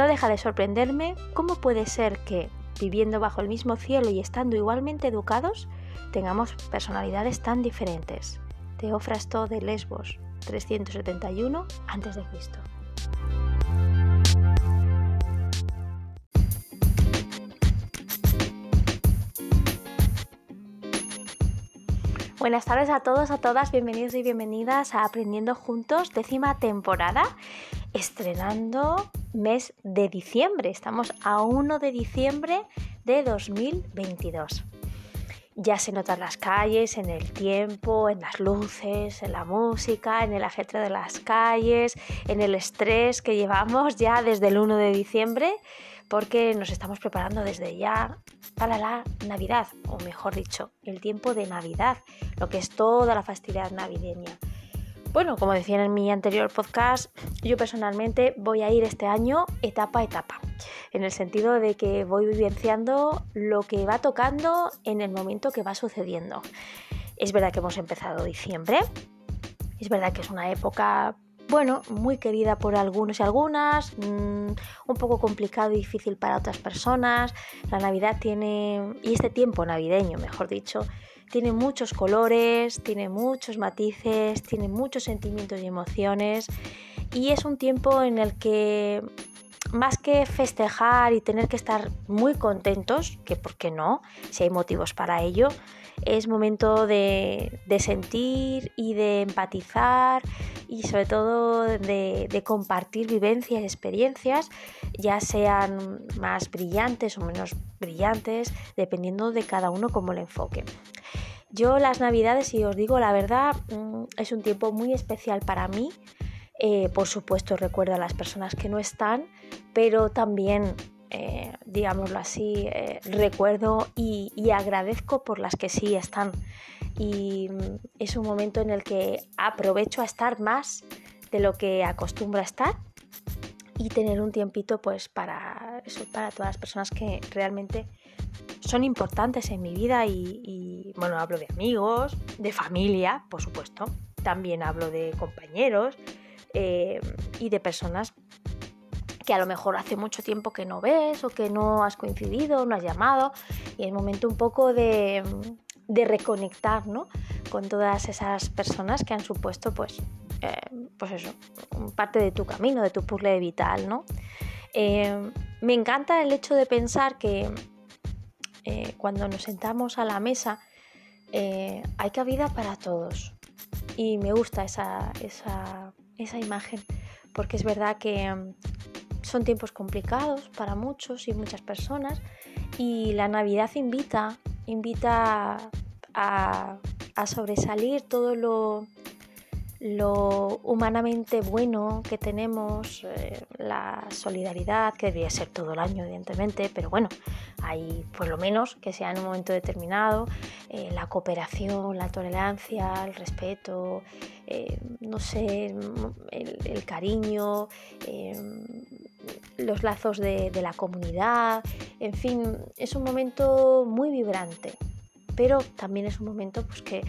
No deja de sorprenderme cómo puede ser que, viviendo bajo el mismo cielo y estando igualmente educados, tengamos personalidades tan diferentes. Teófrasto de Lesbos, 371 a.C. Buenas tardes a todos, a todas, bienvenidos y bienvenidas a Aprendiendo Juntos, décima temporada, estrenando mes de diciembre. Estamos a 1 de diciembre de 2022. Ya se notan las calles, en el tiempo, en las luces, en la música, en el ajetreo de las calles, en el estrés que llevamos ya desde el 1 de diciembre, porque nos estamos preparando desde ya para la Navidad, o mejor dicho, el tiempo de Navidad, lo que es toda la festividad navideña. Bueno, como decía en mi anterior podcast, yo personalmente voy a ir este año etapa a etapa, en el sentido de que voy vivenciando lo que va tocando en el momento que va sucediendo. Es verdad que hemos empezado diciembre, es verdad que es una época bueno, muy querida por algunos y algunas, mm, un poco complicado y difícil para otras personas. La Navidad tiene, y este tiempo navideño, mejor dicho, tiene muchos colores, tiene muchos matices, tiene muchos sentimientos y emociones. Y es un tiempo en el que más que festejar y tener que estar muy contentos, que por qué no, si hay motivos para ello, es momento de, sentir y de empatizar y sobre todo de, compartir vivencias experiencias, ya sean más brillantes o menos brillantes, dependiendo de cada uno cómo lo enfoque. Yo las navidades, si os digo la verdad, mm, es un tiempo muy especial para mí. Eh, por supuesto recuerdo a las personas que no están, pero también eh, digámoslo así, eh, recuerdo y, agradezco por las que sí están. Y mm, es un momento en el que aprovecho a estar más de lo que acostumbro a estar y tener un tiempito pues para para todas las personas que realmente son importantes en mi vida y, y bueno, hablo de amigos, de familia, por supuesto, también hablo de compañeros eh, y de personas que a lo mejor hace mucho tiempo que no ves o que no has coincidido, no has llamado, y es momento un poco de, reconectar ¿no? con todas esas personas que han supuesto pues, eh, pues eso, parte de tu camino, de tu puzzle vital. ¿no? Eh, me encanta el hecho de pensar que eh, cuando nos sentamos a la mesa hay cabida para todos. Y me gusta esa, esa, esa imagen porque es verdad que son tiempos complicados para muchos y muchas personas y la Navidad invita, invita a, sobresalir todo lo, lo humanamente bueno que tenemos, eh, la solidaridad, que debería ser todo el año, evidentemente, pero bueno, hay por lo menos que sea en un momento determinado, eh, la cooperación, la tolerancia, el respeto, eh, no sé, el cariño, los lazos de, la comunidad, en fin, es un momento muy vibrante, pero también es un momento pues, que,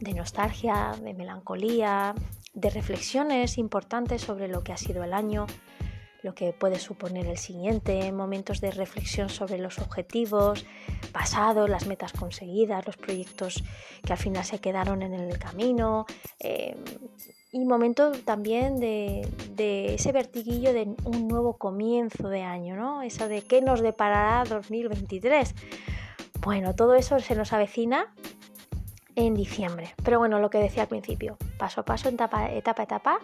de nostalgia, de melancolía, de reflexiones importantes sobre lo que ha sido el año, lo que puede suponer el siguiente, momentos de reflexión sobre los objetivos pasados, las metas conseguidas, los proyectos que al final se quedaron en el camino, eh, y momento también de, ese vertiguillo de un nuevo comienzo de año, ¿no? Eso de qué nos deparará 2023. Bueno, todo eso se nos avecina en diciembre. Pero bueno, lo que decía al principio, paso a paso, etapa a etapa, etapa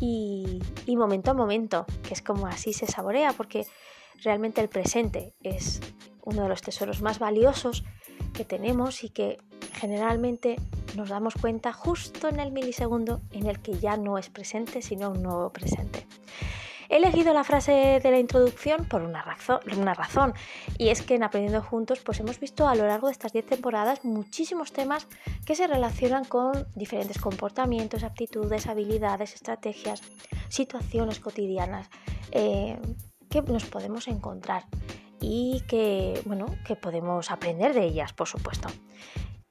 y, y momento a momento, que es como así se saborea, porque realmente el presente es uno de los tesoros más valiosos que tenemos y que generalmente nos damos cuenta justo en el milisegundo en el que ya no es presente, sino un nuevo presente. He elegido la frase de la introducción por una razón, una razón, y es que en Aprendiendo Juntos pues hemos visto a lo largo de estas 10 temporadas muchísimos temas que se relacionan con diferentes comportamientos, aptitudes, habilidades, estrategias, situaciones cotidianas eh, que nos podemos encontrar y que, bueno, que podemos aprender de ellas, por supuesto.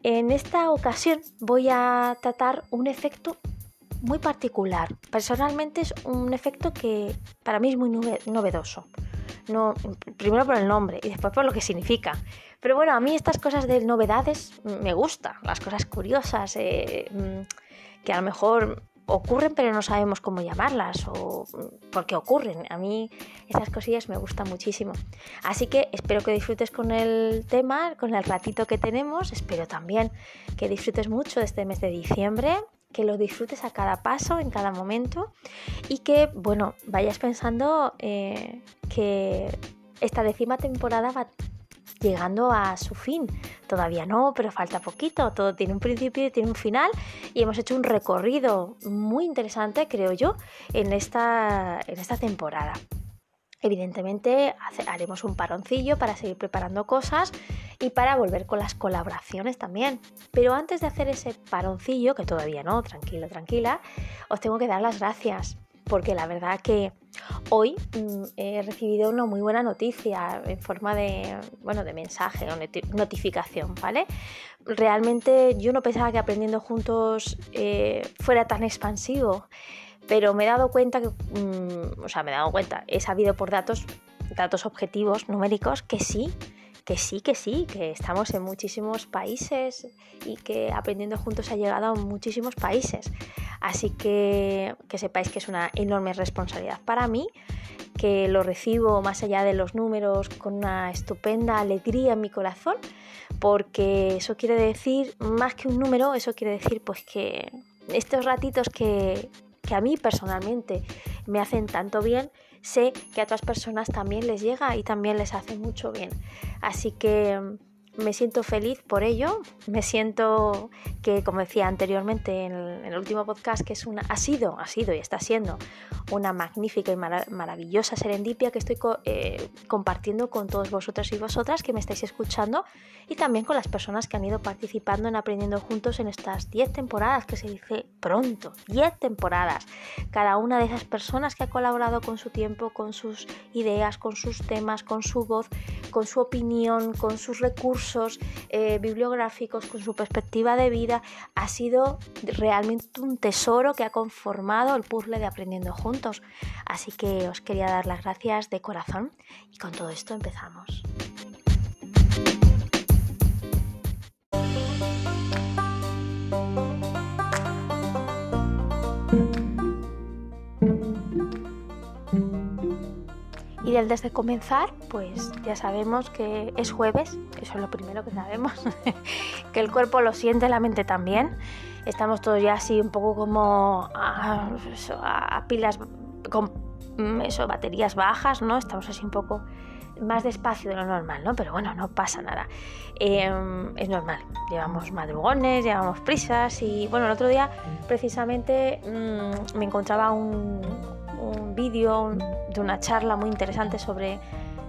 En esta ocasión voy a tratar un efecto muy particular. Personalmente es un efecto que para mí es muy novedoso. No, primero por el nombre y después por lo que significa. Pero bueno, a mí estas cosas de novedades me gustan, las cosas curiosas, eh, mm, que a lo mejor ocurren pero no sabemos cómo llamarlas o por qué ocurren. A mí esas cosillas me gustan muchísimo. Así que espero que disfrutes con el tema, con el ratito que tenemos. Espero también que disfrutes mucho de este mes de diciembre que lo disfrutes a cada paso, en cada momento y que, bueno, vayas pensando eh, que esta décima temporada va llegando a su fin. Todavía no, pero falta poquito. Todo tiene un principio y tiene un final. Y hemos hecho un recorrido muy interesante, creo yo, en esta, en esta temporada. Evidentemente haremos un paroncillo para seguir preparando cosas y para volver con las colaboraciones también. Pero antes de hacer ese paroncillo, que todavía no, tranquilo, tranquila, os tengo que dar las gracias porque la verdad que hoy mm, he recibido una muy buena noticia en forma de, bueno, de mensaje o notificación, ¿vale? Realmente yo no pensaba que aprendiendo juntos eh, fuera tan expansivo, pero me he dado cuenta que, mm, o sea, me he dado cuenta, he sabido por datos, datos objetivos, numéricos, que sí, que sí, que sí, que estamos en muchísimos países y que aprendiendo juntos ha llegado a muchísimos países. Así que que sepáis que es una enorme responsabilidad para mí, que lo recibo más allá de los números con una estupenda alegría en mi corazón, porque eso quiere decir, más que un número, eso quiere decir pues que estos ratitos que, que a mí personalmente me hacen tanto bien, sé que a otras personas también les llega y también les hace mucho bien. Así que me siento feliz por ello, me siento que, como decía anteriormente en el, último podcast, que es una, ha sido, ha sido y está siendo una magnífica y maravillosa serendipia que estoy eh, compartiendo con todos vosotros y vosotras que me estáis escuchando y también con las personas que han ido participando en Aprendiendo Juntos en estas 10 temporadas, que se dice pronto, 10 temporadas. Cada una de esas personas que ha colaborado con su tiempo, con sus ideas, con sus temas, con su voz, con su opinión, con sus recursos eh, bibliográficos, con su perspectiva de vida, ha sido realmente un tesoro que ha conformado el puzzle de Aprendiendo Juntos. Así que os quería dar las gracias de corazón y con todo esto empezamos. Y desde comenzar, pues ya sabemos que es jueves, eso es lo primero que sabemos, que el cuerpo lo siente, la mente también. Estamos todos ya así un poco como a, pilas con mm, eso, baterías bajas, ¿no? Estamos así un poco más despacio de lo normal, ¿no? Pero bueno, no pasa nada. Em, es normal. Llevamos madrugones, llevamos prisas y bueno, el otro día precisamente mm, me encontraba un, un vídeo de una charla muy interesante sobre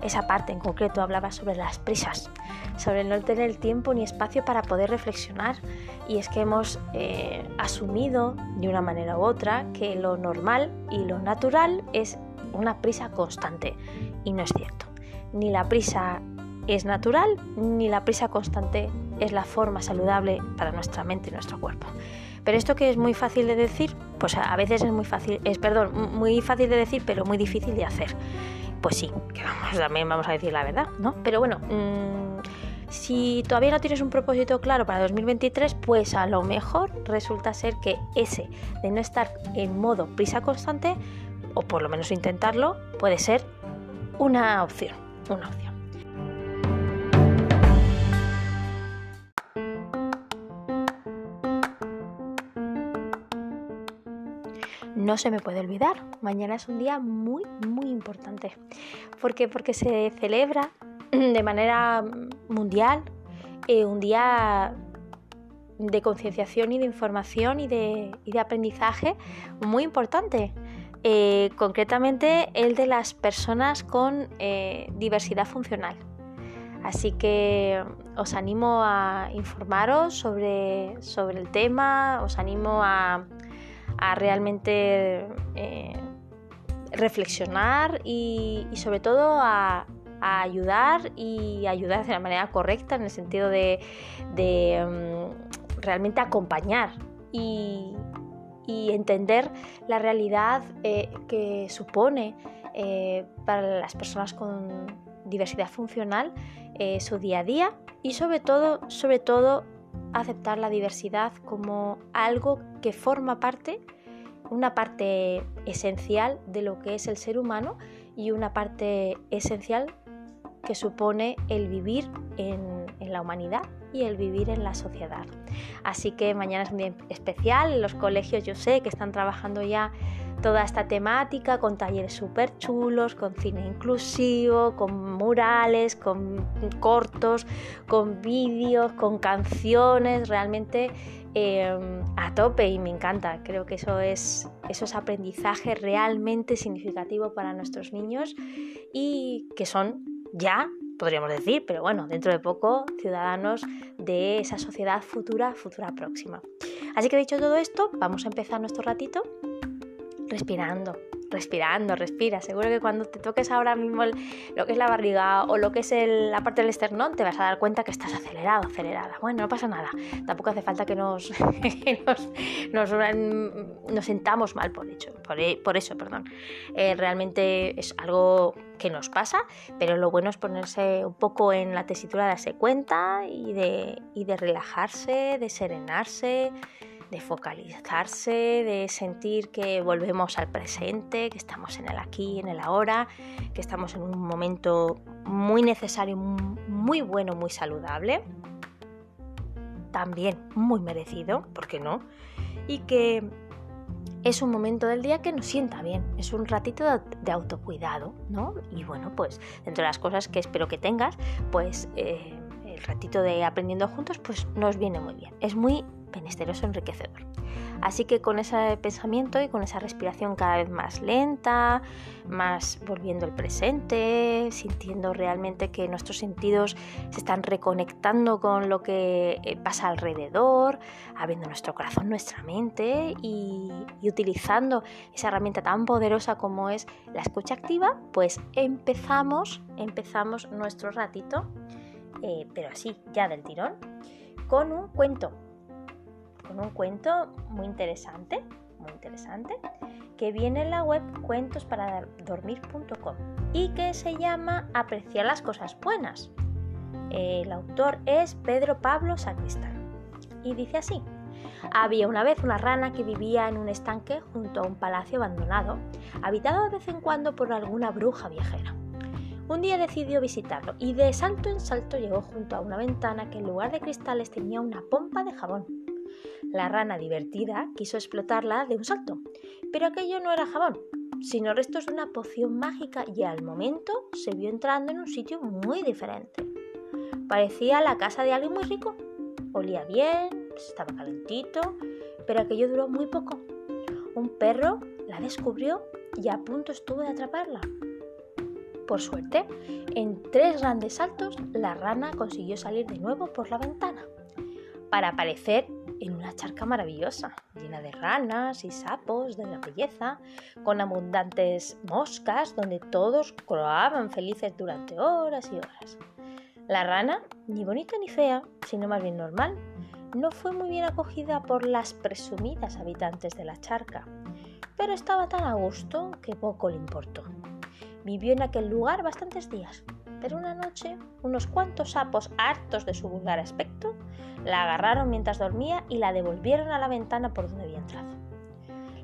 esa parte en concreto. Hablaba sobre las prisas, sobre no tener tiempo ni espacio para poder reflexionar. Y es que hemos eh, asumido de una manera u otra que lo normal y lo natural es una prisa constante. Y no es cierto. Ni la prisa es natural, ni la prisa constante es la forma saludable para nuestra mente y nuestro cuerpo. Pero esto que es muy fácil de decir, pues a veces es muy fácil, es perdón, muy fácil de decir, pero muy difícil de hacer. Pues sí, que también vamos a decir la verdad, ¿no? Pero bueno, mm, si todavía no tienes un propósito claro para 2023, pues a lo mejor resulta ser que ese de no estar en modo prisa constante, o por lo menos intentarlo, puede ser una opción, una opción. No se me puede olvidar. Mañana es un día muy, muy importante. ¿Por qué? Porque se celebra de manera mundial eh, un día de concienciación y de información y de, aprendizaje muy importante. Eh, concretamente el de las personas con eh, diversidad funcional. Así que os animo a informaros sobre, sobre el tema, os animo a, a realmente eh, reflexionar y, sobre todo a, ayudar y ayudar de la manera correcta en el sentido de, mm, realmente acompañar y, entender la realidad eh, que supone eh, para las personas con diversidad funcional su día a día y sobre todo, sobre todo aceptar la diversidad como algo que forma parte, una parte esencial de lo que es el ser humano y una parte esencial que supone el vivir en, en la humanidad y el vivir en la sociedad. Así que mañana es un día especial, los colegios yo sé que están trabajando ya toda esta temática con talleres súper chulos, con cine inclusivo, con murales, con cortos, con vídeos, con canciones, realmente em, a tope y me encanta. Creo que eso es, eso es aprendizaje realmente significativo para nuestros niños y que son ya podríamos decir, pero bueno, dentro de poco, ciudadanos de esa sociedad futura, futura próxima. Así que dicho todo esto, vamos a empezar nuestro ratito respirando, respirando, respira. Seguro que cuando te toques ahora mismo lo que es la barriga o lo que es la parte del esternón, te vas a dar cuenta que estás acelerado, acelerada. Bueno, no pasa nada. Tampoco hace falta que nos, nos, nos, sentamos mal por, hecho, por, eso. Perdón. Eh, realmente es algo que nos pasa, pero lo bueno es ponerse un poco en la tesitura darse cuenta y de, y de relajarse, de serenarse de focalizarse, de sentir que volvemos al presente, que estamos en el aquí, en el ahora, que estamos en un momento muy necesario, muy bueno, muy saludable, también muy merecido, ¿por qué no? Y que es un momento del día que nos sienta bien, es un ratito de, autocuidado, ¿no? Y bueno, pues dentro de las cosas que espero que tengas, pues eh, el ratito de aprendiendo juntos, pues nos viene muy bien. Es muy penesteroso enriquecedor. Así que con ese pensamiento y con esa respiración cada vez más lenta, más volviendo al presente, sintiendo realmente que nuestros sentidos se están reconectando con lo que eh, pasa alrededor, abriendo nuestro corazón, nuestra mente y, utilizando esa herramienta tan poderosa como es la escucha activa, pues empezamos, empezamos nuestro ratito, eh, pero así, ya del tirón, con un cuento con un cuento muy interesante, muy interesante, que viene en la web cuentosparadormir.com y que se llama Apreciar las cosas buenas. El autor es Pedro Pablo Sacristán y dice así. Había una vez una rana que vivía en un estanque junto a un palacio abandonado, habitado de vez en cuando por alguna bruja viajera. Un día decidió visitarlo y de salto en salto llegó junto a una ventana que en lugar de cristales tenía una pompa de jabón. La rana divertida quiso explotarla de un salto, pero aquello no era jabón, sino restos de una poción mágica y al momento se vio entrando en un sitio muy diferente. Parecía la casa de alguien muy rico. Olía bien, estaba calentito, pero aquello duró muy poco. Un perro la descubrió y a punto estuvo de atraparla. Por suerte, en tres grandes saltos, la rana consiguió salir de nuevo por la ventana para aparecer en una charca maravillosa, llena de ranas y sapos de la belleza, con abundantes moscas donde todos croaban felices durante horas y horas. La rana, ni bonita ni fea, sino más bien normal, no fue muy bien acogida por las presumidas habitantes de la charca, pero estaba tan a gusto que poco le importó. Vivió en aquel lugar bastantes días, pero una noche unos cuantos sapos hartos de su vulgar aspecto la agarraron mientras dormía y la devolvieron a la ventana por donde había entrado.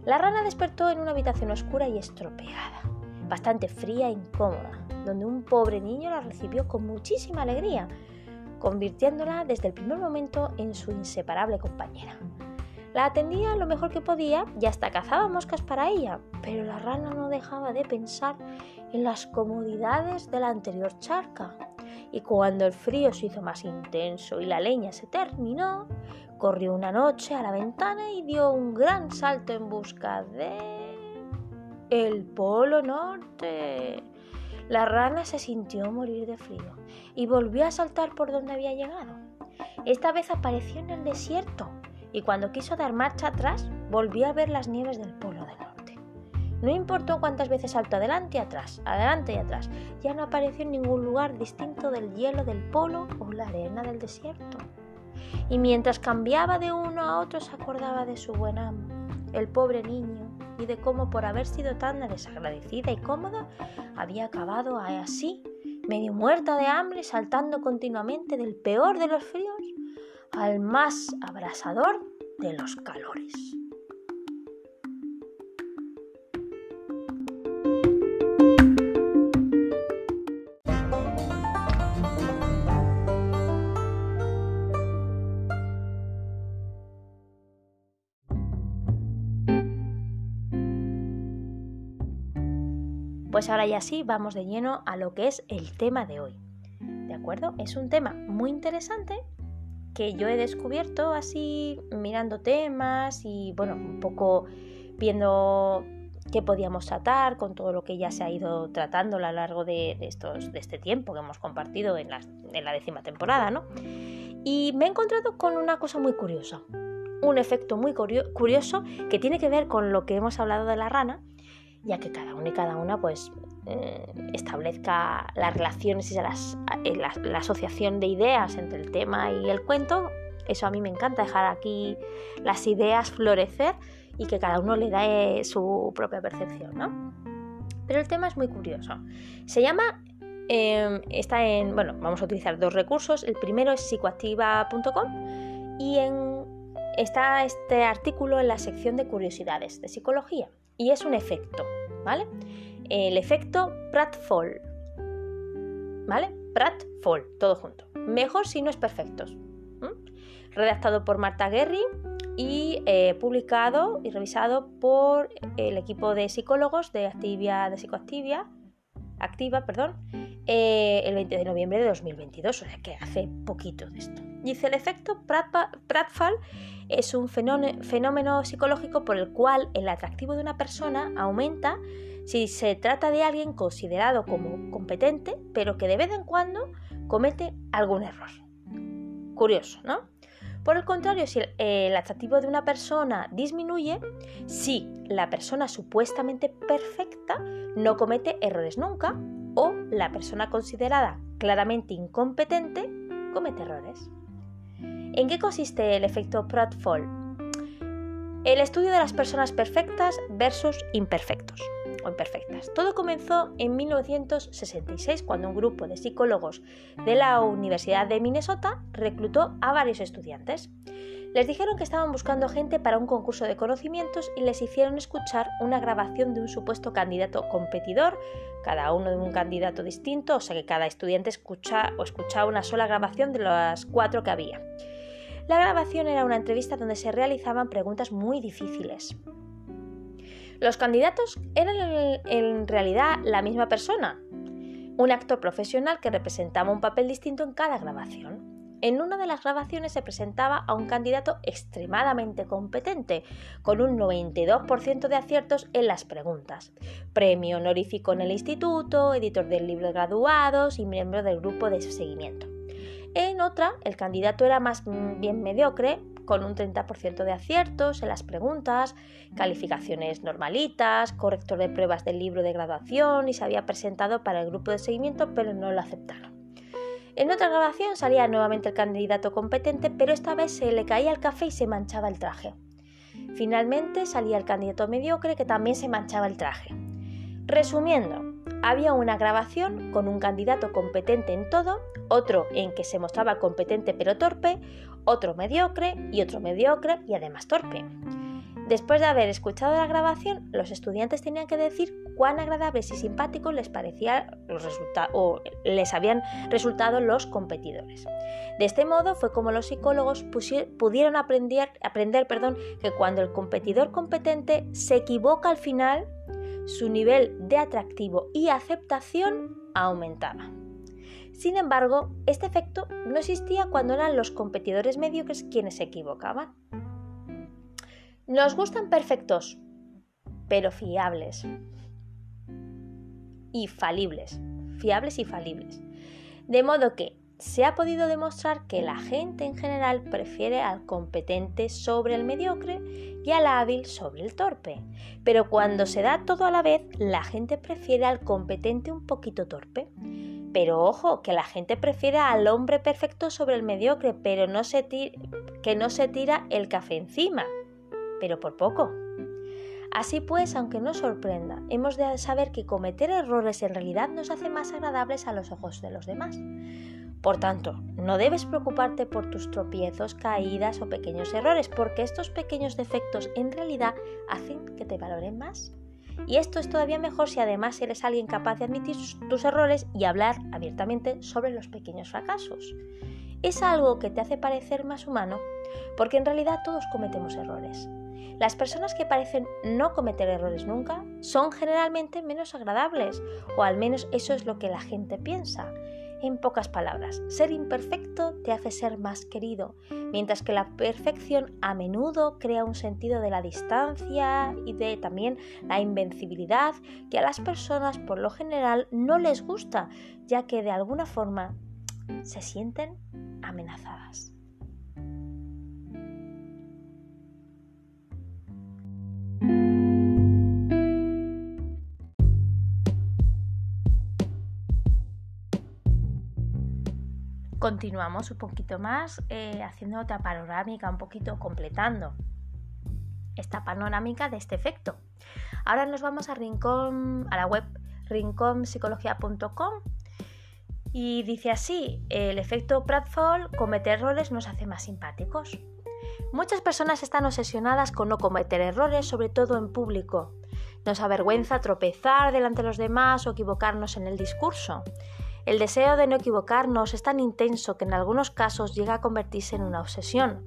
La rana despertó en una habitación oscura y estropeada, bastante fría e incómoda, donde un pobre niño la recibió con muchísima alegría, convirtiéndola desde el primer momento en su inseparable compañera. La atendía lo mejor que podía y hasta cazaba moscas para ella, pero la rana no dejaba de pensar en las comodidades de la anterior charca y cuando el frío se hizo más intenso y la leña se terminó, corrió una noche a la ventana y dio un gran salto en busca de... el Polo Norte. La rana se sintió morir de frío y volvió a saltar por donde había llegado. Esta vez apareció en el desierto y cuando quiso dar marcha atrás volvió a ver las nieves del Polo Norte. No importó cuántas veces saltó adelante y atrás, adelante y atrás, ya no apareció en ningún lugar distinto del hielo del polo o la arena del desierto. Y mientras cambiaba de uno a otro se acordaba de su buen amo, el pobre niño y de cómo por haber sido tan desagradecida y cómoda había acabado así, medio muerta de hambre, saltando continuamente del peor de los fríos al más abrasador de los calores. Pues ahora ya sí, vamos de lleno a lo que es el tema de hoy. ¿De acuerdo? Es un tema muy interesante que yo he descubierto así mirando temas y bueno, un poco viendo qué podíamos tratar con todo lo que ya se ha ido tratando a lo largo de, estos, de este tiempo que hemos compartido en la, en la décima temporada, ¿no? Y me he encontrado con una cosa muy curiosa, un efecto muy curioso que tiene que ver con lo que hemos hablado de la rana ya que cada uno y cada una pues eh, establezca las relaciones y eh, la, asociación de ideas entre el tema y el cuento. Eso a mí me encanta, dejar aquí las ideas florecer y que cada uno le dé su propia percepción, ¿no? Pero el tema es muy curioso. Se llama, em, está en, bueno, vamos a utilizar dos recursos. El primero es psicoactiva.com y en, está este artículo en la sección de curiosidades de psicología y es un efecto, ¿vale? El efecto Pratfall, ¿vale? Pratfall, todo junto. Mejor si no es perfectos. Redactado por Marta Guerri y eh, publicado y revisado por el equipo de psicólogos de Activia, de Psicoactivia, Activa, perdón, eh, el 20 de noviembre de 2022, o sea que hace poquito de esto. Dice, el efecto Pratfall es un fenómeno psicológico por el cual el atractivo de una persona aumenta si se trata de alguien considerado como competente, pero que de vez en cuando comete algún error. Curioso, ¿no? Por el contrario, si el atractivo de una persona disminuye, si la persona supuestamente perfecta no comete errores nunca o la persona considerada claramente incompetente comete errores. ¿En qué consiste el efecto Pratfall? El estudio de las personas perfectas versus imperfectos o imperfectas. Todo comenzó en 1966 cuando un grupo de psicólogos de la Universidad de Minnesota reclutó a varios estudiantes. Les dijeron que estaban buscando gente para un concurso de conocimientos y les hicieron escuchar una grabación de un supuesto candidato competidor, cada uno de un candidato distinto, o sea que cada estudiante escucha o escuchaba una sola grabación de las cuatro que había. La grabación era una entrevista donde se realizaban preguntas muy difíciles. Los candidatos eran en realidad la misma persona, un actor profesional que representaba un papel distinto en cada grabación. En una de las grabaciones se presentaba a un candidato extremadamente competente, con un 92% de aciertos en las preguntas. Premio honorífico en el instituto, editor del libro de graduados y miembro del grupo de seguimiento. En otra, el candidato era más bien mediocre, con un 30% de aciertos en las preguntas, calificaciones normalitas, corrector de pruebas del libro de graduación y se había presentado para el grupo de seguimiento, pero no lo aceptaron. En otra grabación salía nuevamente el candidato competente, pero esta vez se le caía el café y se manchaba el traje. Finalmente salía el candidato mediocre que también se manchaba el traje. Resumiendo, había una grabación con un candidato competente en todo, otro en que se mostraba competente pero torpe, otro mediocre y otro mediocre y además torpe. Después de haber escuchado la grabación, los estudiantes tenían que decir cuán agradables y simpáticos les parecía los o les habían resultado los competidores. De este modo fue como los psicólogos pudieron aprender, aprender perdón, que cuando el competidor competente se equivoca al final, su nivel de atractivo y aceptación aumentaba. Sin embargo, este efecto no existía cuando eran los competidores mediocres quienes se equivocaban. Nos gustan perfectos, pero fiables. Y falibles. Fiables y falibles. De modo que se ha podido demostrar que la gente en general prefiere al competente sobre el mediocre y al hábil sobre el torpe. Pero cuando se da todo a la vez, la gente prefiere al competente un poquito torpe. Pero ojo, que la gente prefiere al hombre perfecto sobre el mediocre, pero no se que no se tira el café encima. pero por poco. Así pues, aunque no sorprenda, hemos de saber que cometer errores en realidad nos hace más agradables a los ojos de los demás. Por tanto, no debes preocuparte por tus tropiezos, caídas o pequeños errores, porque estos pequeños defectos en realidad hacen que te valoren más. Y esto es todavía mejor si además eres alguien capaz de admitir tus errores y hablar abiertamente sobre los pequeños fracasos. Es algo que te hace parecer más humano, porque en realidad todos cometemos errores. Las personas que parecen no cometer errores nunca son generalmente menos agradables, o al menos eso es lo que la gente piensa. En pocas palabras, ser imperfecto te hace ser más querido, mientras que la perfección a menudo crea un sentido de la distancia y de también la invencibilidad que a las personas por lo general no les gusta, ya que de alguna forma se sienten amenazadas. Continuamos un poquito más eh, haciendo otra panorámica, un poquito completando esta panorámica de este efecto. Ahora nos vamos a Rincón, a la web rinconpsicología.com y dice así, el efecto Pratfall, cometer errores nos hace más simpáticos. Muchas personas están obsesionadas con no cometer errores, sobre todo en público. Nos avergüenza tropezar delante de los demás o equivocarnos en el discurso. El deseo de no equivocarnos es tan intenso que en algunos casos llega a convertirse en una obsesión.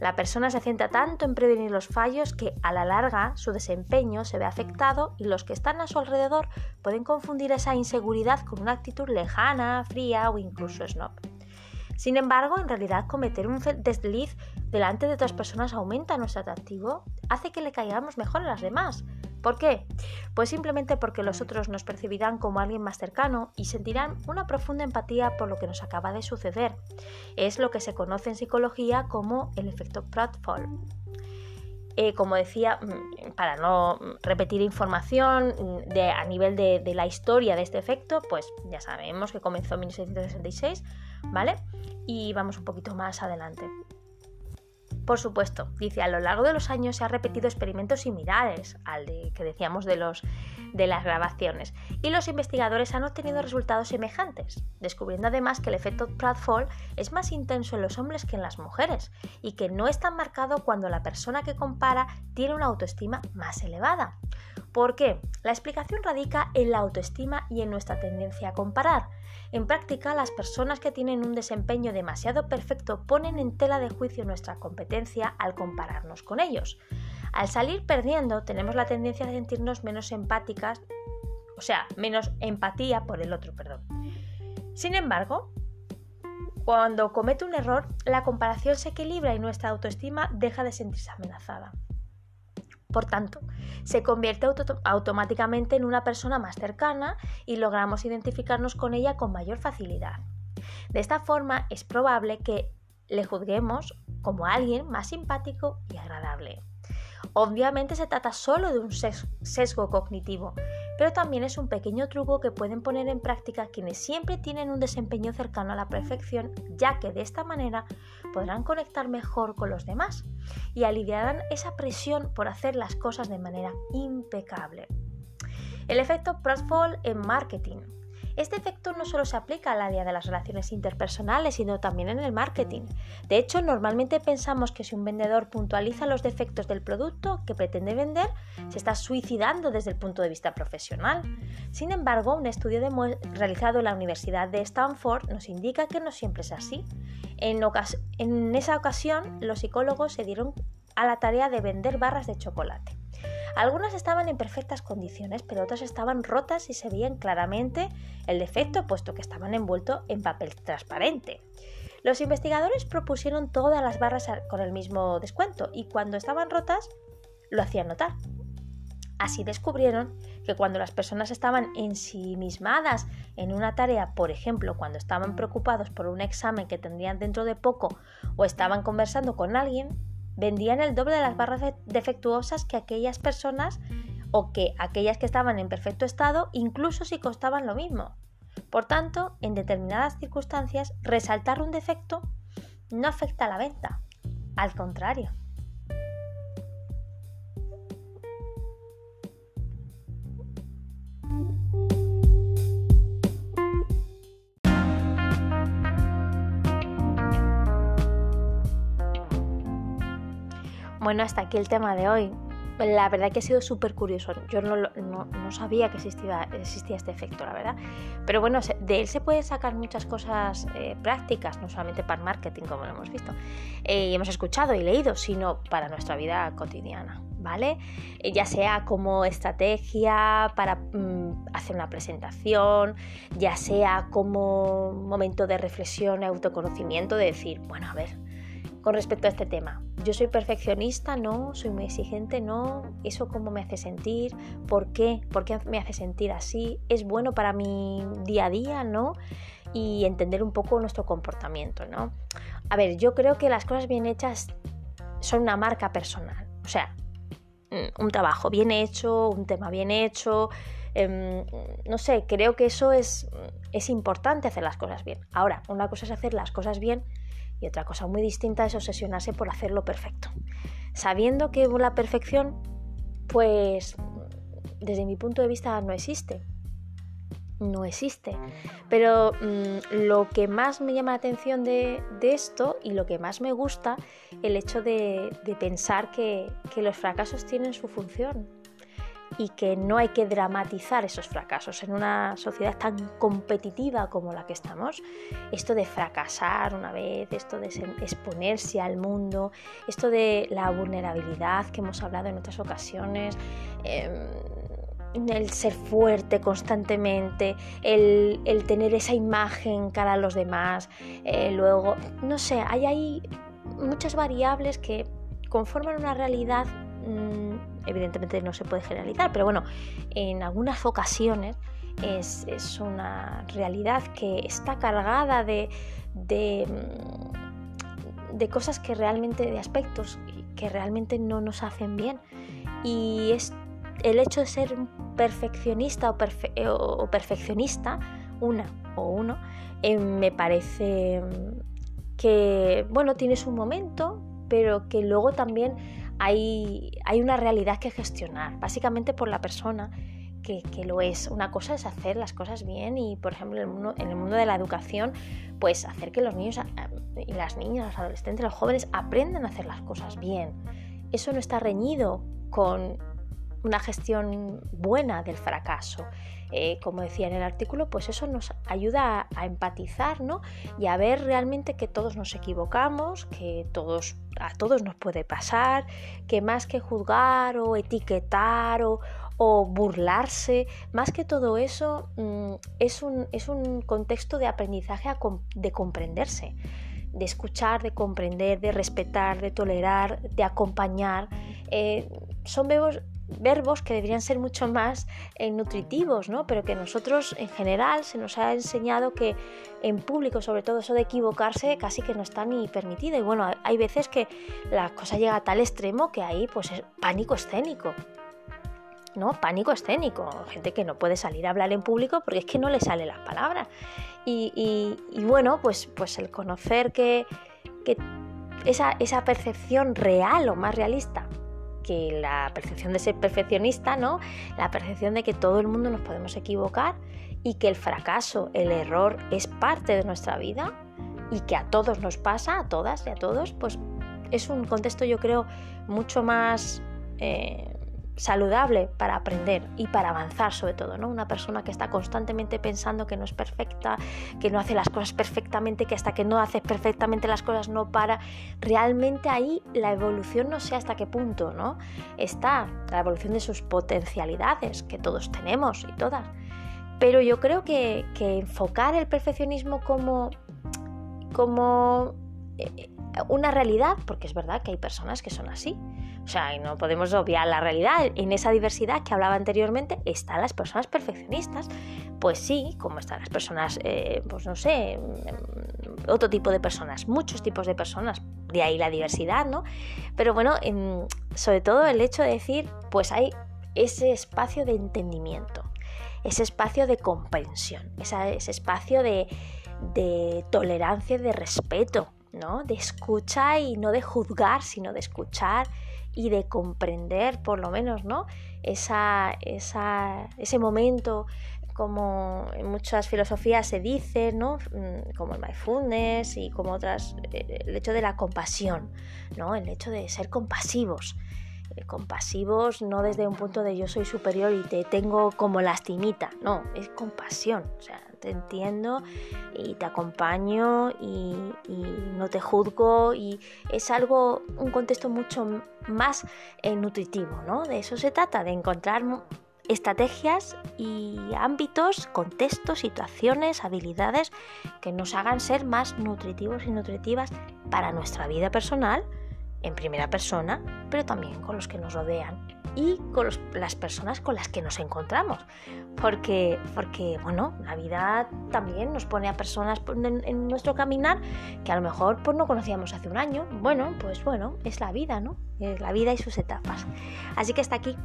La persona se centra tanto en prevenir los fallos que a la larga su desempeño se ve afectado y los que están a su alrededor pueden confundir esa inseguridad con una actitud lejana, fría o incluso snob. Sin embargo, en realidad cometer un desliz delante de otras personas aumenta nuestro atractivo, hace que le caigamos mejor a las demás, ¿Por qué? Pues simplemente porque los otros nos percibirán como alguien más cercano y sentirán una profunda empatía por lo que nos acaba de suceder. Es lo que se conoce en psicología como el efecto Pratfall. Eh, como decía, mm, para no repetir información mm, de, a nivel de, de, la historia de este efecto, pues ya sabemos que comenzó en 1666, ¿vale? Y vamos un poquito más adelante. Por supuesto, dice, a lo largo de los años se han repetido experimentos similares al de que decíamos de, los, de las grabaciones y los investigadores han obtenido resultados semejantes, descubriendo además que el efecto Pratfall es más intenso en los hombres que en las mujeres y que no es tan marcado cuando la persona que compara tiene una autoestima más elevada. ¿Por qué? La explicación radica en la autoestima y en nuestra tendencia a comparar. En práctica, las personas que tienen un desempeño demasiado perfecto ponen en tela de juicio nuestra competencia al compararnos con ellos. Al salir perdiendo, tenemos la tendencia a sentirnos menos empáticas, o sea, menos empatía por el otro, perdón. Sin embargo, cuando comete un error, la comparación se equilibra y nuestra autoestima deja de sentirse amenazada. Por tanto, se convierte automáticamente en una persona más cercana y logramos identificarnos con ella con mayor facilidad. De esta forma es probable que le juzguemos como alguien más simpático y agradable. Obviamente se trata solo de un sesgo cognitivo, pero también es un pequeño truco que pueden poner en práctica quienes siempre tienen un desempeño cercano a la perfección, ya que de esta manera podrán conectar mejor con los demás y aliviarán esa presión por hacer las cosas de manera impecable. El efecto Pratfall en marketing. Este efecto no solo se aplica al área de las relaciones interpersonales, sino también en el marketing. De hecho, normalmente pensamos que si un vendedor puntualiza los defectos del producto que pretende vender, se está suicidando desde el punto de vista profesional. Sin embargo, un estudio realizado en la Universidad de Stanford nos indica que no siempre es así. En, en esa ocasión, los psicólogos se dieron a la tarea de vender barras de chocolate. Algunas estaban en perfectas condiciones, pero otras estaban rotas y se veían claramente el defecto, puesto que estaban envueltos en papel transparente. Los investigadores propusieron todas las barras con el mismo descuento y cuando estaban rotas lo hacían notar. Así descubrieron que cuando las personas estaban ensimismadas en una tarea, por ejemplo, cuando estaban preocupados por un examen que tendrían dentro de poco o estaban conversando con alguien, vendían el doble de las barras defectuosas que aquellas personas o que aquellas que estaban en perfecto estado, incluso si costaban lo mismo. Por tanto, en determinadas circunstancias, resaltar un defecto no afecta a la venta, al contrario. Bueno, hasta aquí el tema de hoy la verdad que ha sido súper curioso. Yo no, sabía que existía, existía, este efecto, la verdad. Pero bueno, de él se pueden sacar muchas cosas eh, prácticas, no solamente para marketing, como lo hemos visto, eh, y hemos escuchado y leído, sino para nuestra vida cotidiana, ¿vale? Eh, ya sea como estrategia para mm, hacer una presentación, ya sea como momento de reflexión autoconocimiento, de decir, bueno, a ver, con respecto a este tema. Yo soy perfeccionista, no, soy muy exigente, no, eso cómo me hace sentir, por qué, por qué me hace sentir así, es bueno para mi día a día, ¿no? Y entender un poco nuestro comportamiento, ¿no? A ver, yo creo que las cosas bien hechas son una marca personal, o sea, mm, un trabajo bien hecho, un tema bien hecho, em, no sé, creo que eso es, es importante hacer las cosas bien. Ahora, una cosa es hacer las cosas bien y otra cosa muy distinta es obsesionarse por hacerlo perfecto. Sabiendo que la perfección, pues desde mi punto de vista no existe. No existe. Pero mm, lo que más me llama la atención de, esto y lo que más me gusta, el hecho de, pensar que los fracasos tienen su función y que no hay que dramatizar esos fracasos. En una sociedad tan competitiva como la que estamos, esto de fracasar una vez, esto de exponerse al mundo, esto de la vulnerabilidad que hemos hablado en otras ocasiones, em, el ser fuerte constantemente, el, tener esa imagen cara a los demás, eh, luego, no sé, hay ahí muchas variables que conforman una realidad evidentemente no se puede generalizar, pero bueno, en algunas ocasiones es, una realidad que está cargada de, mm, de, cosas que realmente, de aspectos que realmente no nos hacen bien. Y es el hecho de ser perfeccionista o, o perfeccionista, una o uno, eh, me parece mm, que, bueno, tienes un momento, pero que luego también hay, una realidad que gestionar, básicamente por la persona que, lo es. Una cosa es hacer las cosas bien y, por ejemplo, en el mundo, en el mundo de la educación, pues hacer que los niños eh, y las niñas, los adolescentes, los jóvenes aprendan a hacer las cosas bien. Eso no está reñido con una gestión buena del fracaso. Eh, como decía en el artículo, pues eso nos ayuda a, empatizar ¿no? y a ver realmente que todos nos equivocamos, que todos, a todos nos puede pasar, que más que juzgar o etiquetar o, burlarse, más que todo eso mm, es, un, es, un, contexto de aprendizaje de comprenderse de escuchar, de comprender, de respetar, de tolerar, de acompañar. Eh, son verbos que deberían ser mucho más eh, nutritivos, ¿no? pero que nosotros en general se nos ha enseñado que en público, sobre todo eso de equivocarse, casi que no está ni permitido. Y bueno, hay veces que la cosa llega a tal extremo que ahí pues es pánico escénico. ¿no? Pánico escénico, gente que no puede salir a hablar en público porque es que no le salen las palabras. Y, bueno, pues, pues el conocer que, esa, esa percepción real o más realista que la percepción de ser perfeccionista, ¿no? La percepción de que todo el mundo nos podemos equivocar y que el fracaso, el error es parte de nuestra vida y que a todos nos pasa, a todas y a todos, pues es un contexto yo creo mucho más eh, saludable para aprender y para avanzar sobre todo, ¿no? Una persona que está constantemente pensando que no es perfecta, que no hace las cosas perfectamente, que hasta que no haces perfectamente las cosas no para, realmente ahí la evolución no sé hasta qué punto, ¿no? Está la evolución de sus potencialidades que todos tenemos y todas. Pero yo creo que, enfocar el perfeccionismo como, como eh, una realidad, porque es verdad que hay personas que son así. O sea, no podemos obviar la realidad. En esa diversidad que hablaba anteriormente están las personas perfeccionistas. Pues sí, como están las personas, eh, pues no sé, mm, otro tipo de personas, muchos tipos de personas. De ahí la diversidad, ¿no? Pero bueno, sobre todo el hecho de decir, pues hay ese espacio de entendimiento, ese espacio de comprensión, ese, espacio de, de tolerancia y de respeto ¿no? De escucha y no de juzgar, sino de escuchar y de comprender, por lo menos, ¿no? Esa, ese momento como en muchas filosofías se dice, ¿no? Mm, como el mindfulness y como otras, eh, el hecho de la compasión, ¿no? El hecho de ser compasivos. Eh, compasivos no desde un punto de yo soy superior y te tengo como lastimita, no, es compasión, o sea, te entiendo y te acompaño y, no te juzgo y es algo, un contexto mucho más eh, nutritivo, ¿no? De eso se trata, de encontrar estrategias y ámbitos, contextos, situaciones, habilidades que nos hagan ser más nutritivos y nutritivas para nuestra vida personal, en primera persona, pero también con los que nos rodean y con las personas con las que nos encontramos. Porque, porque, bueno, la vida también nos pone a personas en, nuestro caminar que a lo mejor pues, no conocíamos hace un año. Bueno, pues bueno, es la vida, ¿no? Es la vida y sus etapas. Así que hasta aquí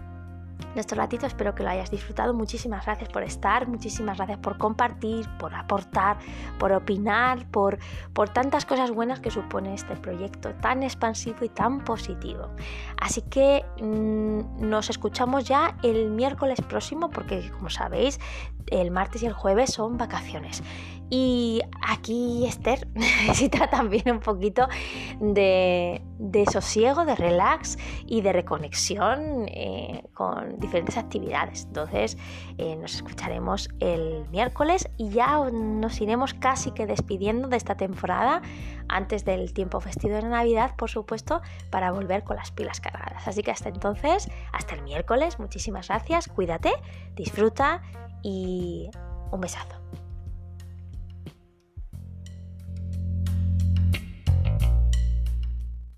nuestro ratito. Espero que lo hayas disfrutado. Muchísimas gracias por estar, muchísimas gracias por compartir, por aportar, por opinar, por, por tantas cosas buenas que supone este proyecto tan expansivo y tan positivo. Así que mm, nos escuchamos ya el miércoles próximo porque como sabéis el martes y el jueves son vacaciones. Y aquí Esther necesita también un poquito de, sosiego, de relax y de reconexión eh, con diferentes actividades. Entonces eh, nos escucharemos el miércoles y ya nos iremos casi que despidiendo de esta temporada antes del tiempo festivo de Navidad, por supuesto, para volver con las pilas cargadas. Así que hasta entonces, hasta el miércoles, muchísimas gracias, cuídate, disfruta y un besazo.